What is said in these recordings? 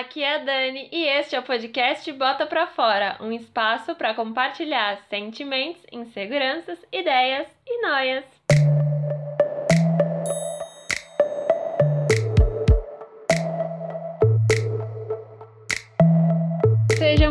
aqui é a Dani e este é o podcast Bota Pra Fora, um espaço para compartilhar sentimentos, inseguranças, ideias e noias.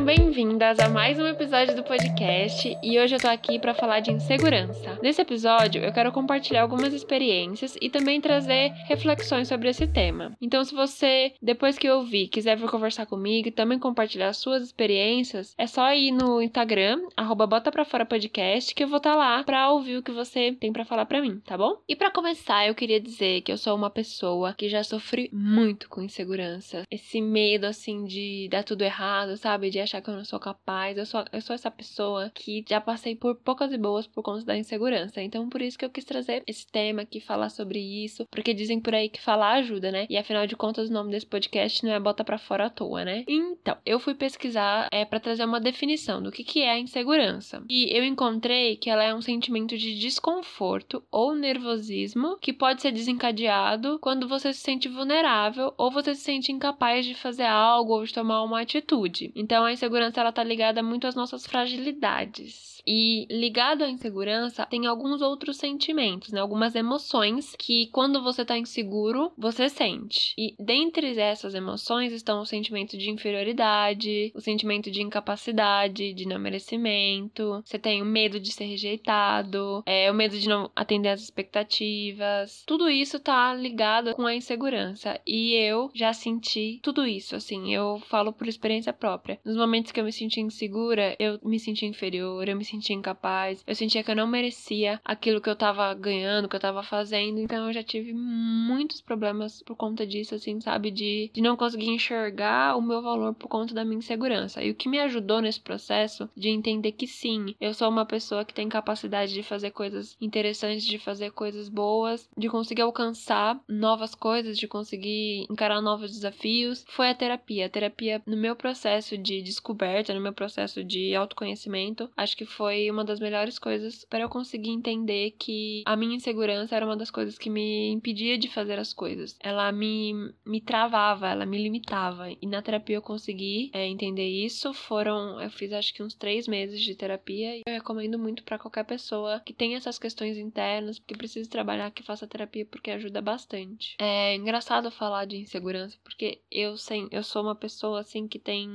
Bem-vindas a mais um episódio do podcast e hoje eu tô aqui para falar de insegurança. Nesse episódio eu quero compartilhar algumas experiências e também trazer reflexões sobre esse tema. Então, se você, depois que ouvir, quiser vir conversar comigo e também compartilhar suas experiências, é só ir no Instagram, arroba bota pra fora podcast, que eu vou estar tá lá pra ouvir o que você tem para falar para mim, tá bom? E para começar, eu queria dizer que eu sou uma pessoa que já sofri muito com insegurança. Esse medo, assim, de dar tudo errado, sabe? De achar que eu não sou capaz. Eu sou, eu sou essa pessoa que já passei por poucas e boas por conta da insegurança. Então, por isso que eu quis trazer esse tema aqui, falar sobre isso. Porque dizem por aí que falar ajuda, né? E afinal de contas, o nome desse podcast não é bota pra fora à toa, né? Então, eu fui pesquisar é, para trazer uma definição do que, que é a insegurança. E eu encontrei que ela é um sentimento de desconforto ou nervosismo que pode ser desencadeado quando você se sente vulnerável ou você se sente incapaz de fazer algo ou de tomar uma atitude. Então a insegurança ela tá ligada muito às nossas fragilidades. E ligado à insegurança, tem alguns outros sentimentos, né? Algumas emoções que quando você tá inseguro, você sente. E dentre essas emoções estão o sentimento de inferioridade, o sentimento de incapacidade, de não merecimento, você tem o medo de ser rejeitado, é, o medo de não atender às expectativas. Tudo isso tá ligado com a insegurança. E eu já senti tudo isso, assim, eu falo por experiência própria. Nos momentos que eu me senti insegura, eu me senti inferior, eu me sentia incapaz, eu sentia que eu não merecia aquilo que eu tava ganhando, que eu tava fazendo, então eu já tive muitos problemas por conta disso, assim, sabe? De, de não conseguir enxergar o meu valor por conta da minha insegurança. E o que me ajudou nesse processo de entender que sim, eu sou uma pessoa que tem capacidade de fazer coisas interessantes, de fazer coisas boas, de conseguir alcançar novas coisas, de conseguir encarar novos desafios, foi a terapia. A terapia, no meu processo de descoberta, no meu processo de autoconhecimento, acho que foi uma das melhores coisas para eu conseguir entender que a minha insegurança era uma das coisas que me impedia de fazer as coisas. Ela me, me travava, ela me limitava. E na terapia eu consegui é, entender isso. Foram, eu fiz acho que uns três meses de terapia e eu recomendo muito para qualquer pessoa que tem essas questões internas, que precisa trabalhar, que faça terapia porque ajuda bastante. É engraçado falar de insegurança porque eu, sem, eu sou uma pessoa assim que tem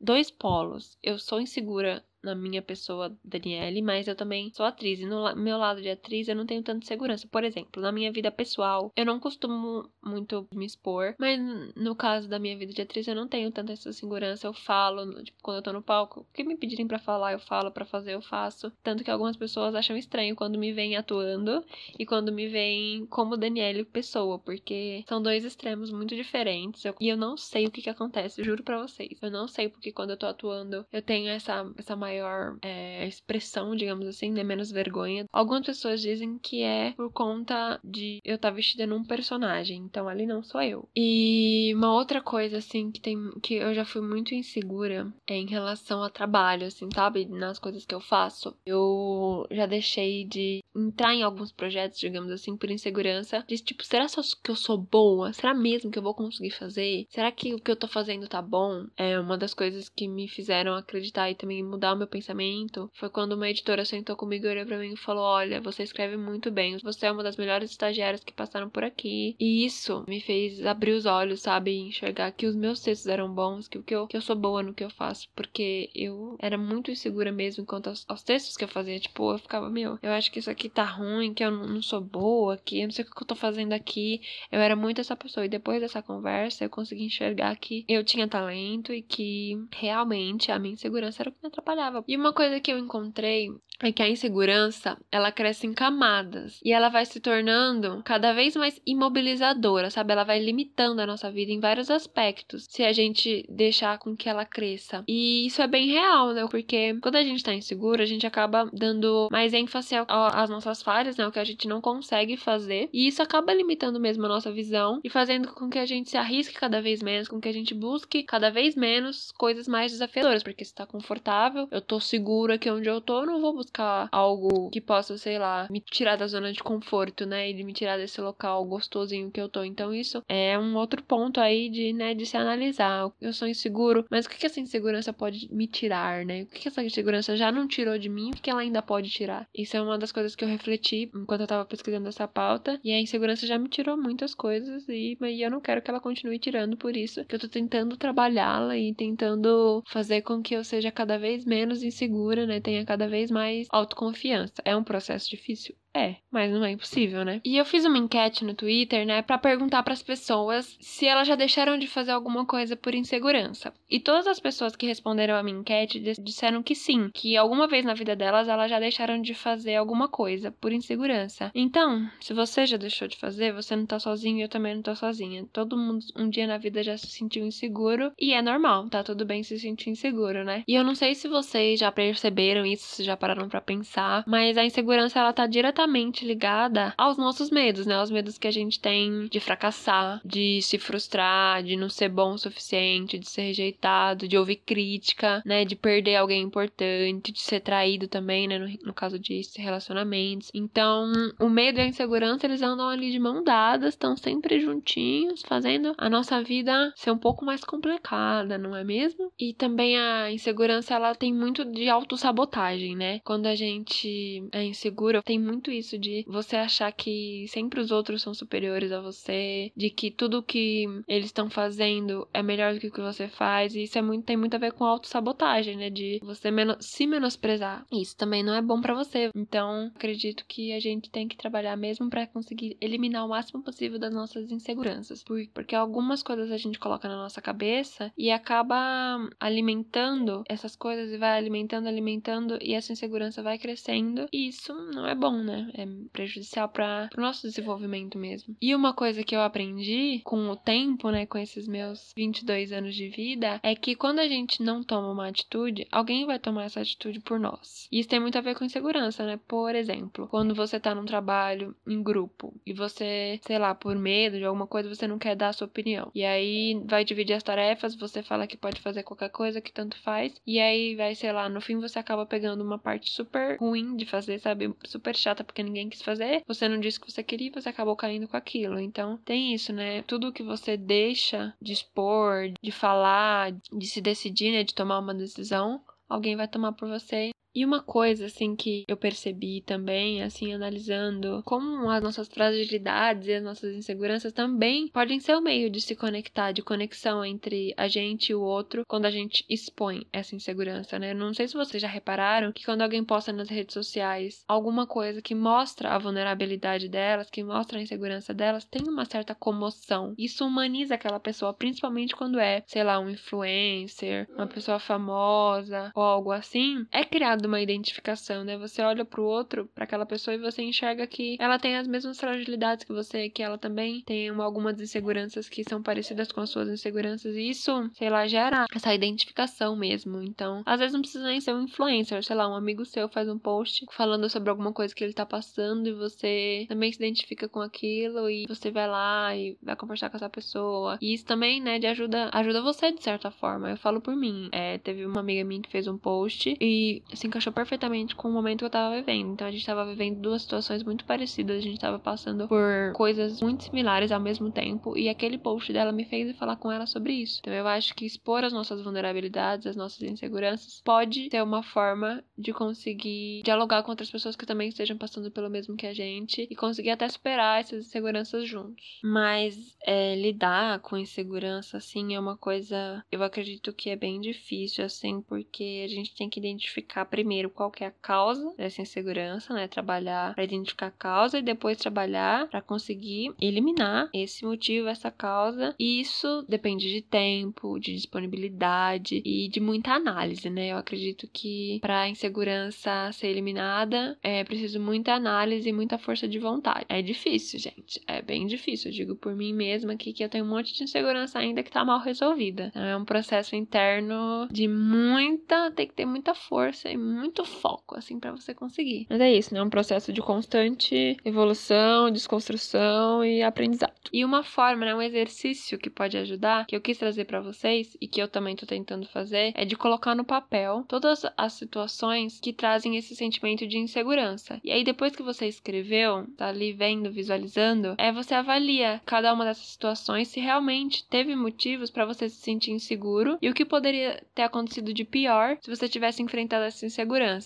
dois polos. Eu sou insegura na minha pessoa, Daniele, mas eu também sou atriz. E no meu lado de atriz, eu não tenho tanta segurança. Por exemplo, na minha vida pessoal, eu não costumo muito me expor, mas no caso da minha vida de atriz, eu não tenho tanta essa segurança. Eu falo, tipo, quando eu tô no palco, o que me pedirem para falar, eu falo, para fazer, eu faço. Tanto que algumas pessoas acham estranho quando me veem atuando e quando me veem como Daniele pessoa, porque são dois extremos muito diferentes. Eu, e eu não sei o que que acontece, juro para vocês. Eu não sei porque quando eu tô atuando, eu tenho essa, essa maior maior é, expressão, digamos assim, né? Menos vergonha. Algumas pessoas dizem que é por conta de eu estar tá vestida num personagem, então ali não sou eu. E uma outra coisa, assim, que tem que eu já fui muito insegura é em relação a trabalho, assim, sabe? Nas coisas que eu faço. Eu já deixei de entrar em alguns projetos, digamos assim, por insegurança. De tipo, será que eu sou boa? Será mesmo que eu vou conseguir fazer? Será que o que eu tô fazendo tá bom? É uma das coisas que me fizeram acreditar e também mudar o meu meu pensamento foi quando uma editora sentou comigo e olhou pra mim e falou: Olha, você escreve muito bem, você é uma das melhores estagiárias que passaram por aqui. E isso me fez abrir os olhos, sabe? E enxergar que os meus textos eram bons, que, que, eu, que eu sou boa no que eu faço, porque eu era muito insegura mesmo quanto aos, aos textos que eu fazia. Tipo, eu ficava, meu, eu acho que isso aqui tá ruim, que eu não, não sou boa, que eu não sei o que eu tô fazendo aqui. Eu era muito essa pessoa. E depois dessa conversa, eu consegui enxergar que eu tinha talento e que realmente a minha insegurança era o que me atrapalhava e uma coisa que eu encontrei é que a insegurança, ela cresce em camadas e ela vai se tornando cada vez mais imobilizadora, sabe? Ela vai limitando a nossa vida em vários aspectos se a gente deixar com que ela cresça. E isso é bem real, né? Porque quando a gente tá inseguro, a gente acaba dando mais ênfase às nossas falhas, né? O que a gente não consegue fazer. E isso acaba limitando mesmo a nossa visão e fazendo com que a gente se arrisque cada vez menos, com que a gente busque cada vez menos coisas mais desafiadoras, porque se tá confortável, eu tô seguro aqui onde eu tô, eu não vou buscar algo que possa, sei lá, me tirar da zona de conforto, né? E me tirar desse local gostosinho que eu tô. Então, isso é um outro ponto aí de, né, de se analisar. Eu sou inseguro, mas o que, que essa insegurança pode me tirar, né? O que, que essa insegurança já não tirou de mim? O que ela ainda pode tirar? Isso é uma das coisas que eu refleti enquanto eu tava pesquisando essa pauta. E a insegurança já me tirou muitas coisas e, e eu não quero que ela continue tirando por isso. Que eu tô tentando trabalhá-la e tentando fazer com que eu seja cada vez menos insegura, né? Tenha cada vez mais autoconfiança. É um processo difícil? É, mas não é impossível, né? E eu fiz uma enquete no Twitter, né, para perguntar para as pessoas se elas já deixaram de fazer alguma coisa por insegurança. E todas as pessoas que responderam a minha enquete disseram que sim, que alguma vez na vida delas elas já deixaram de fazer alguma coisa por insegurança. Então, se você já deixou de fazer, você não tá sozinho e eu também não tô sozinha. Todo mundo um dia na vida já se sentiu inseguro e é normal, tá tudo bem se sentir inseguro, né? E eu não sei se vocês já perceberam isso, se já pararam para pensar, mas a insegurança ela tá diretamente diretamente ligada aos nossos medos, né? Aos medos que a gente tem de fracassar, de se frustrar, de não ser bom o suficiente, de ser rejeitado, de ouvir crítica, né? De perder alguém importante, de ser traído também, né? No, no caso de relacionamentos. Então, o medo e a insegurança, eles andam ali de mão dadas, estão sempre juntinhos, fazendo a nossa vida ser um pouco mais complicada, não é mesmo? E também a insegurança, ela tem muito de autossabotagem, né? Quando a gente é insegura, tem muito isso de você achar que sempre os outros são superiores a você, de que tudo que eles estão fazendo é melhor do que o que você faz, e isso é muito, tem muito a ver com autossabotagem, né? De você se menosprezar. Isso também não é bom para você. Então, acredito que a gente tem que trabalhar mesmo para conseguir eliminar o máximo possível das nossas inseguranças. Porque algumas coisas a gente coloca na nossa cabeça e acaba alimentando essas coisas e vai alimentando, alimentando, e essa insegurança vai crescendo, e isso não é bom, né? É prejudicial para o nosso desenvolvimento mesmo. E uma coisa que eu aprendi com o tempo, né, com esses meus 22 anos de vida, é que quando a gente não toma uma atitude, alguém vai tomar essa atitude por nós. E isso tem muito a ver com insegurança, né? Por exemplo, quando você tá num trabalho em grupo e você, sei lá, por medo de alguma coisa, você não quer dar a sua opinião. E aí vai dividir as tarefas, você fala que pode fazer qualquer coisa, que tanto faz. E aí vai, sei lá, no fim você acaba pegando uma parte super ruim de fazer, sabe? Super chata porque ninguém quis fazer, você não disse que você queria e você acabou caindo com aquilo. Então tem isso, né? Tudo que você deixa de expor, de falar, de se decidir, né? De tomar uma decisão, alguém vai tomar por você e uma coisa, assim, que eu percebi também, assim, analisando como as nossas fragilidades e as nossas inseguranças também podem ser o meio de se conectar, de conexão entre a gente e o outro, quando a gente expõe essa insegurança, né? Não sei se vocês já repararam que quando alguém posta nas redes sociais alguma coisa que mostra a vulnerabilidade delas, que mostra a insegurança delas, tem uma certa comoção. Isso humaniza aquela pessoa, principalmente quando é, sei lá, um influencer, uma pessoa famosa ou algo assim. É criado uma identificação, né? Você olha pro outro, para aquela pessoa e você enxerga que ela tem as mesmas fragilidades que você, que ela também tem uma, algumas inseguranças que são parecidas com as suas inseguranças e isso, sei lá, gera essa identificação mesmo. Então, às vezes não precisa nem ser um influencer, sei lá, um amigo seu faz um post falando sobre alguma coisa que ele tá passando e você também se identifica com aquilo e você vai lá e vai conversar com essa pessoa. E isso também, né, de ajuda, ajuda você de certa forma. Eu falo por mim. É, teve uma amiga minha que fez um post e assim encaixou perfeitamente com o momento que eu tava vivendo. Então a gente tava vivendo duas situações muito parecidas, a gente tava passando por coisas muito similares ao mesmo tempo, e aquele post dela me fez falar com ela sobre isso. Então eu acho que expor as nossas vulnerabilidades, as nossas inseguranças, pode ser uma forma de conseguir dialogar com outras pessoas que também estejam passando pelo mesmo que a gente e conseguir até superar essas inseguranças juntos. Mas é, lidar com insegurança, assim, é uma coisa, eu acredito que é bem difícil, assim, porque a gente tem que identificar primeiro primeiro qual é a causa dessa insegurança, né? Trabalhar para identificar a causa e depois trabalhar para conseguir eliminar esse motivo, essa causa. E isso depende de tempo, de disponibilidade e de muita análise, né? Eu acredito que para a insegurança ser eliminada é preciso muita análise e muita força de vontade. É difícil, gente. É bem difícil. Eu digo por mim mesma aqui que eu tenho um monte de insegurança ainda que tá mal resolvida. Então, é um processo interno de muita, tem que ter muita força e muito foco, assim, para você conseguir. Mas é isso, né? É um processo de constante evolução, desconstrução e aprendizado. E uma forma, né? Um exercício que pode ajudar, que eu quis trazer para vocês e que eu também tô tentando fazer, é de colocar no papel todas as situações que trazem esse sentimento de insegurança. E aí, depois que você escreveu, tá ali vendo, visualizando, é você avalia cada uma dessas situações se realmente teve motivos para você se sentir inseguro e o que poderia ter acontecido de pior se você tivesse enfrentado essa insegurança.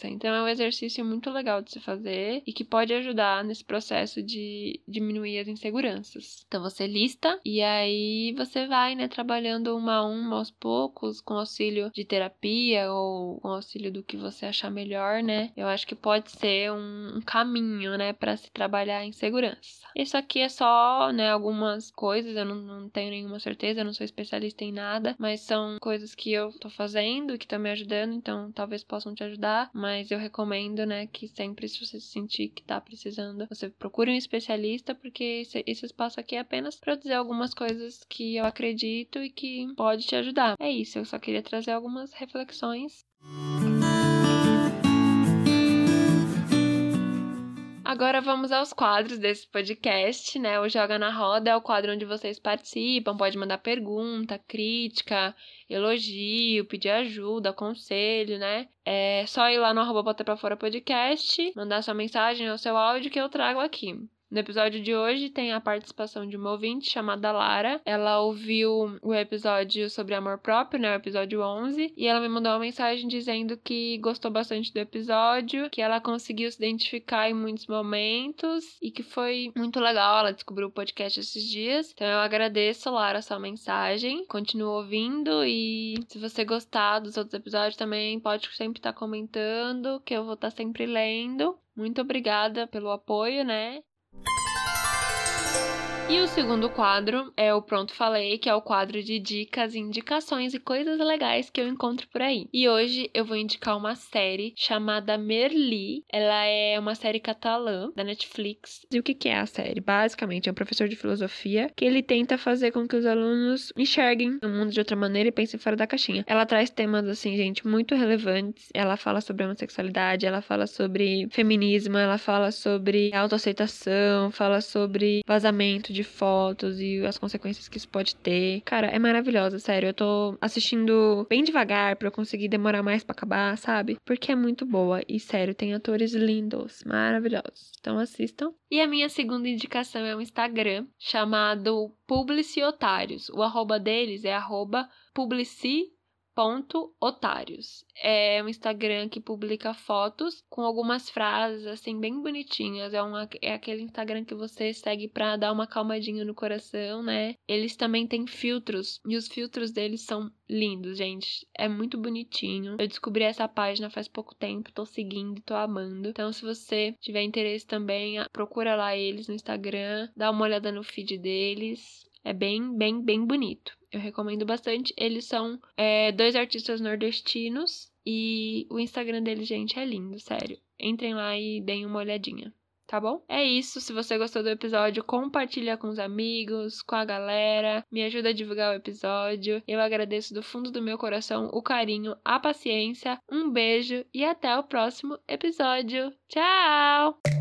Então é um exercício muito legal de se fazer e que pode ajudar nesse processo de diminuir as inseguranças. Então você lista e aí você vai, né, trabalhando uma a uma aos poucos com auxílio de terapia ou com auxílio do que você achar melhor, né? Eu acho que pode ser um, um caminho, né, para se trabalhar em segurança. Isso aqui é só, né, algumas coisas, eu não, não tenho nenhuma certeza, eu não sou especialista em nada, mas são coisas que eu tô fazendo que estão me ajudando, então talvez possam te ajudar, mas eu recomendo, né, que sempre se você sentir que tá precisando, você procure um especialista, porque esse, esse espaço aqui é apenas para dizer algumas coisas que eu acredito e que pode te ajudar. É isso, eu só queria trazer algumas reflexões. Agora vamos aos quadros desse podcast, né? O Joga na Roda é o quadro onde vocês participam, pode mandar pergunta, crítica, elogio, pedir ajuda, conselho, né? É só ir lá no arroba Bota Pra Fora Podcast, mandar sua mensagem ou seu áudio que eu trago aqui. No episódio de hoje tem a participação de uma ouvinte chamada Lara. Ela ouviu o episódio sobre amor próprio, né, o episódio 11, e ela me mandou uma mensagem dizendo que gostou bastante do episódio, que ela conseguiu se identificar em muitos momentos e que foi muito legal. Ela descobriu o podcast esses dias. Então eu agradeço, Lara, a sua mensagem. Continua ouvindo e se você gostar dos outros episódios também pode sempre estar comentando, que eu vou estar sempre lendo. Muito obrigada pelo apoio, né? you E o segundo quadro é o Pronto Falei, que é o quadro de dicas, indicações e coisas legais que eu encontro por aí. E hoje eu vou indicar uma série chamada Merli. Ela é uma série catalã da Netflix. E o que é a série? Basicamente, é um professor de filosofia que ele tenta fazer com que os alunos enxerguem o mundo de outra maneira e pensem fora da caixinha. Ela traz temas, assim, gente, muito relevantes. Ela fala sobre homossexualidade, ela fala sobre feminismo, ela fala sobre autoaceitação, fala sobre vazamento fotos e as consequências que isso pode ter. Cara, é maravilhosa, sério. Eu tô assistindo bem devagar para eu conseguir demorar mais para acabar, sabe? Porque é muito boa e sério, tem atores lindos, maravilhosos. Então assistam. E a minha segunda indicação é um Instagram chamado Publiciotários. O arroba deles é arroba publici otários. É um Instagram que publica fotos com algumas frases assim bem bonitinhas. É, uma, é aquele Instagram que você segue pra dar uma calmadinha no coração, né? Eles também têm filtros e os filtros deles são lindos, gente. É muito bonitinho. Eu descobri essa página faz pouco tempo, tô seguindo, tô amando. Então, se você tiver interesse também, procura lá eles no Instagram, dá uma olhada no feed deles. É bem, bem, bem bonito. Eu recomendo bastante. Eles são é, dois artistas nordestinos e o Instagram deles, gente, é lindo, sério. Entrem lá e deem uma olhadinha. Tá bom? É isso. Se você gostou do episódio, compartilha com os amigos, com a galera. Me ajuda a divulgar o episódio. Eu agradeço do fundo do meu coração o carinho, a paciência. Um beijo e até o próximo episódio. Tchau!